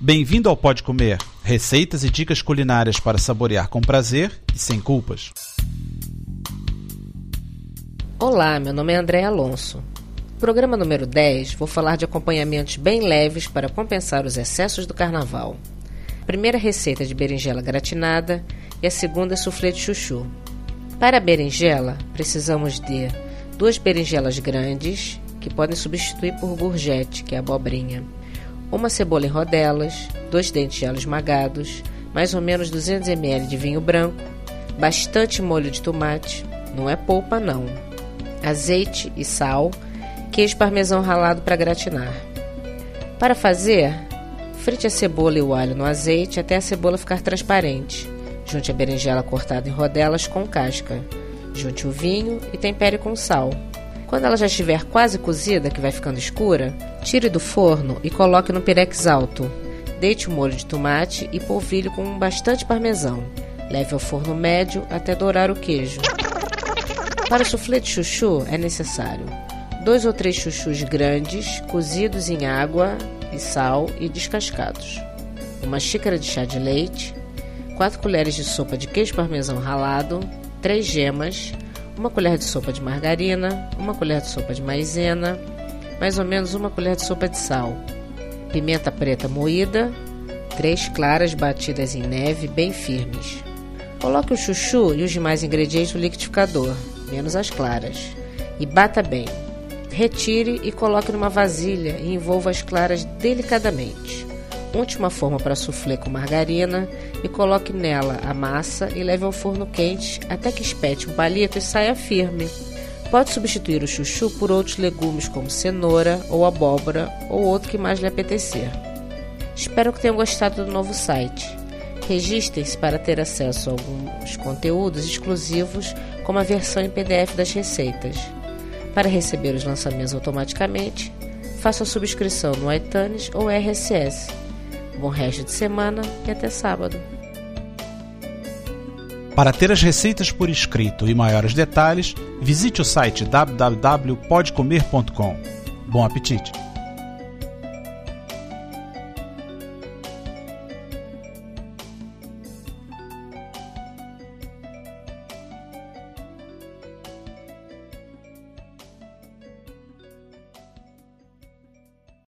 Bem-vindo ao Pode Comer, receitas e dicas culinárias para saborear com prazer e sem culpas. Olá, meu nome é André Alonso. Programa número 10, vou falar de acompanhamentos bem leves para compensar os excessos do carnaval. A primeira receita é de berinjela gratinada e a segunda é soufflé de chuchu. Para a berinjela, precisamos de duas berinjelas grandes, que podem substituir por gourgette, que é abobrinha, uma cebola em rodelas, dois dentes de alho esmagados, mais ou menos 200 ml de vinho branco, bastante molho de tomate, não é polpa não, azeite e sal, queijo parmesão ralado para gratinar. Para fazer, frite a cebola e o alho no azeite até a cebola ficar transparente. Junte a berinjela cortada em rodelas com casca. Junte o vinho e tempere com sal. Quando ela já estiver quase cozida, que vai ficando escura, tire do forno e coloque no pirex alto. Deite o molho de tomate e polvilho com bastante parmesão. Leve ao forno médio até dourar o queijo. Para o soufflé de chuchu é necessário dois ou três chuchus grandes, cozidos em água e sal e descascados, uma xícara de chá de leite, 4 colheres de sopa de queijo parmesão ralado, 3 gemas, uma colher de sopa de margarina, uma colher de sopa de maizena, mais ou menos uma colher de sopa de sal, pimenta preta moída, 3 claras batidas em neve bem firmes. Coloque o chuchu e os demais ingredientes no liquidificador, menos as claras, e bata bem. Retire e coloque numa vasilha e envolva as claras delicadamente. Unte uma forma para soufflé com margarina e coloque nela a massa e leve ao forno quente até que espete um palito e saia firme. Pode substituir o chuchu por outros legumes como cenoura ou abóbora ou outro que mais lhe apetecer. Espero que tenham gostado do novo site. Registrem-se para ter acesso a alguns conteúdos exclusivos, como a versão em PDF das receitas. Para receber os lançamentos automaticamente, faça a subscrição no iTunes ou RSS. Bom resto de semana e até sábado. Para ter as receitas por escrito e maiores detalhes, visite o site www.podcomer.com. Bom apetite!